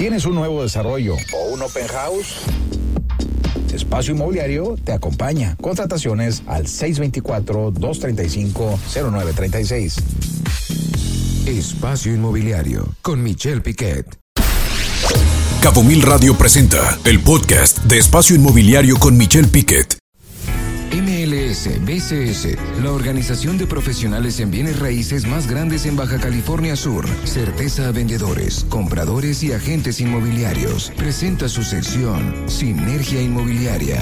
¿Tienes un nuevo desarrollo o un open house? Espacio Inmobiliario te acompaña. Contrataciones al 624-235-0936. Espacio Inmobiliario con Michelle Piquet. Cabo Mil Radio presenta el podcast de Espacio Inmobiliario con Michelle Piquet. BCS, la organización de profesionales en bienes raíces más grandes en Baja California Sur. Certeza a vendedores, compradores y agentes inmobiliarios. Presenta su sección Sinergia Inmobiliaria.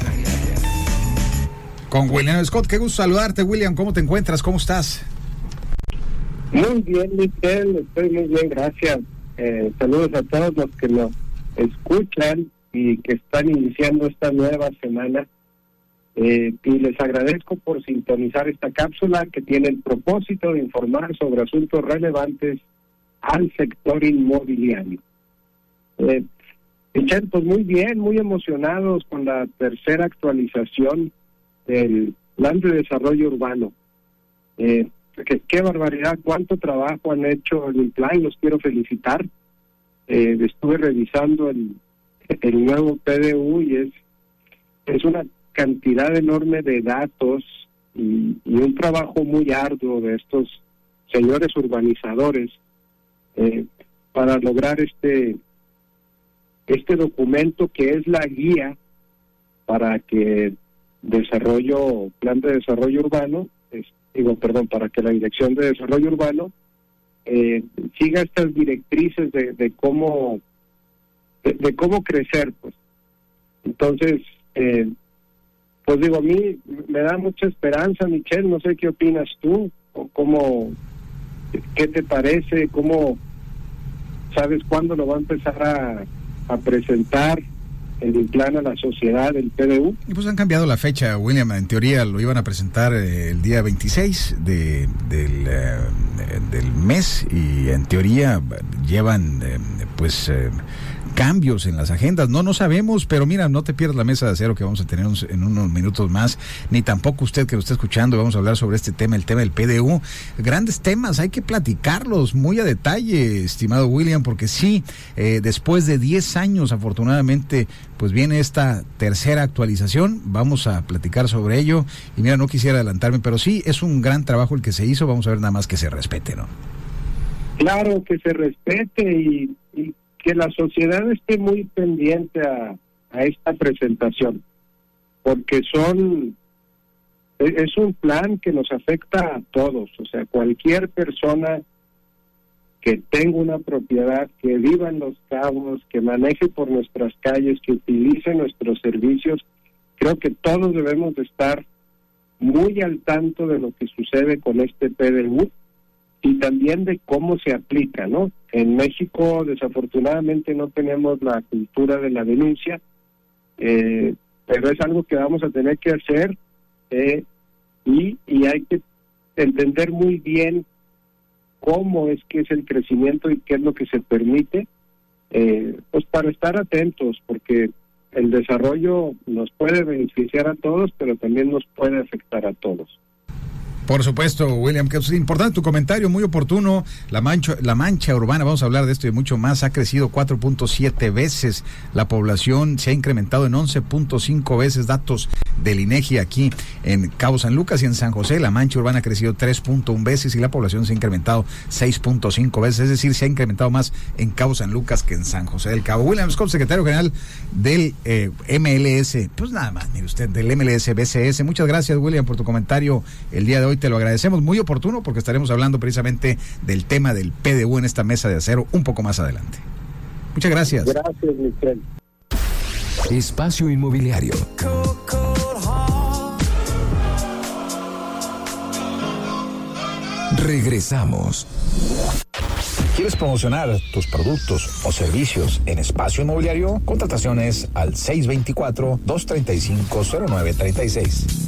Con William Scott, qué gusto saludarte, William. ¿Cómo te encuentras? ¿Cómo estás? Muy bien, Michelle. Estoy muy bien, gracias. Eh, saludos a todos los que nos escuchan y que están iniciando esta nueva semana eh, y les agradezco por sintonizar esta cápsula que tiene el propósito de informar sobre asuntos relevantes al sector inmobiliario. Eh, pues muy bien, muy emocionados con la tercera actualización del plan de desarrollo urbano. Eh, qué barbaridad, cuánto trabajo han hecho en el plan, los quiero felicitar. Eh, estuve revisando el, el nuevo PDU y es, es una cantidad enorme de datos y, un trabajo muy arduo de estos señores urbanizadores eh, para lograr este este documento que es la guía para que desarrollo plan de desarrollo urbano digo perdón para que la dirección de desarrollo urbano eh, siga estas directrices de, cómo de, cómo crecer pues. Entonces eh, pues digo, a mí me da mucha esperanza, Michelle, no sé qué opinas tú, o cómo, qué te parece, cómo, sabes cuándo lo va a empezar a, presentar el plan a la sociedad, el PDU. Y pues han cambiado la fecha, William. En teoría lo iban a presentar eh, el día 26 de, del, eh, del mes y en teoría llevan eh, pues cambios en las agendas. No, no sabemos, pero mira, no te pierdas la mesa de acero que vamos a tener en unos minutos más, ni tampoco usted que lo está escuchando. Vamos a hablar sobre este tema, el tema del PDU. Grandes temas, hay que platicarlos muy a detalle, estimado William, porque sí, eh, después de 10 años, afortunadamente, pues viene esta tercera actualización. Vamos a platicar sobre ello. Y mira, no quisiera adelantarme, pero sí, es un gran trabajo el que se hizo. Vamos a ver nada más que se respete, ¿no? Claro, que se respete y que la sociedad esté muy pendiente a, esta presentación, porque son e, es un plan que nos afecta a todos, o sea, cualquier persona que tenga una propiedad, que viva en los cabos, que maneje por nuestras calles, que utilice nuestros servicios, creo que todos debemos de estar muy al tanto de lo que sucede con este PDU y también de cómo se aplica, ¿no? En México desafortunadamente no tenemos la cultura de la denuncia, eh, pero es algo que vamos a tener que hacer eh, y, y hay que entender muy bien cómo es que es el crecimiento y qué es lo que se permite, eh, pues para estar atentos, porque el desarrollo nos puede beneficiar a todos, pero también nos puede afectar a todos. Por supuesto, William, que es importante tu comentario, muy oportuno. La mancha, la mancha urbana, vamos a hablar de esto y mucho más, ha crecido 4.7 veces. La población se ha incrementado en 11.5 veces. Datos del INEGI aquí en Cabo San Lucas y en San José. La mancha urbana ha crecido 3.1 veces y la población se ha incrementado 6.5 veces. Es decir, se ha incrementado más en Cabo San Lucas que en San José del Cabo. William Scott, secretario general del eh, MLS. Pues nada más, mire usted, del MLS BCS. Muchas gracias, William, por tu comentario el día de hoy te lo agradecemos, muy oportuno porque estaremos hablando precisamente del tema del PDU en esta mesa de acero un poco más adelante. Muchas gracias. Gracias, Michelle. Espacio Inmobiliario. Regresamos. ¿Quieres promocionar tus productos o servicios en espacio inmobiliario? Contrataciones al 624-235-0936.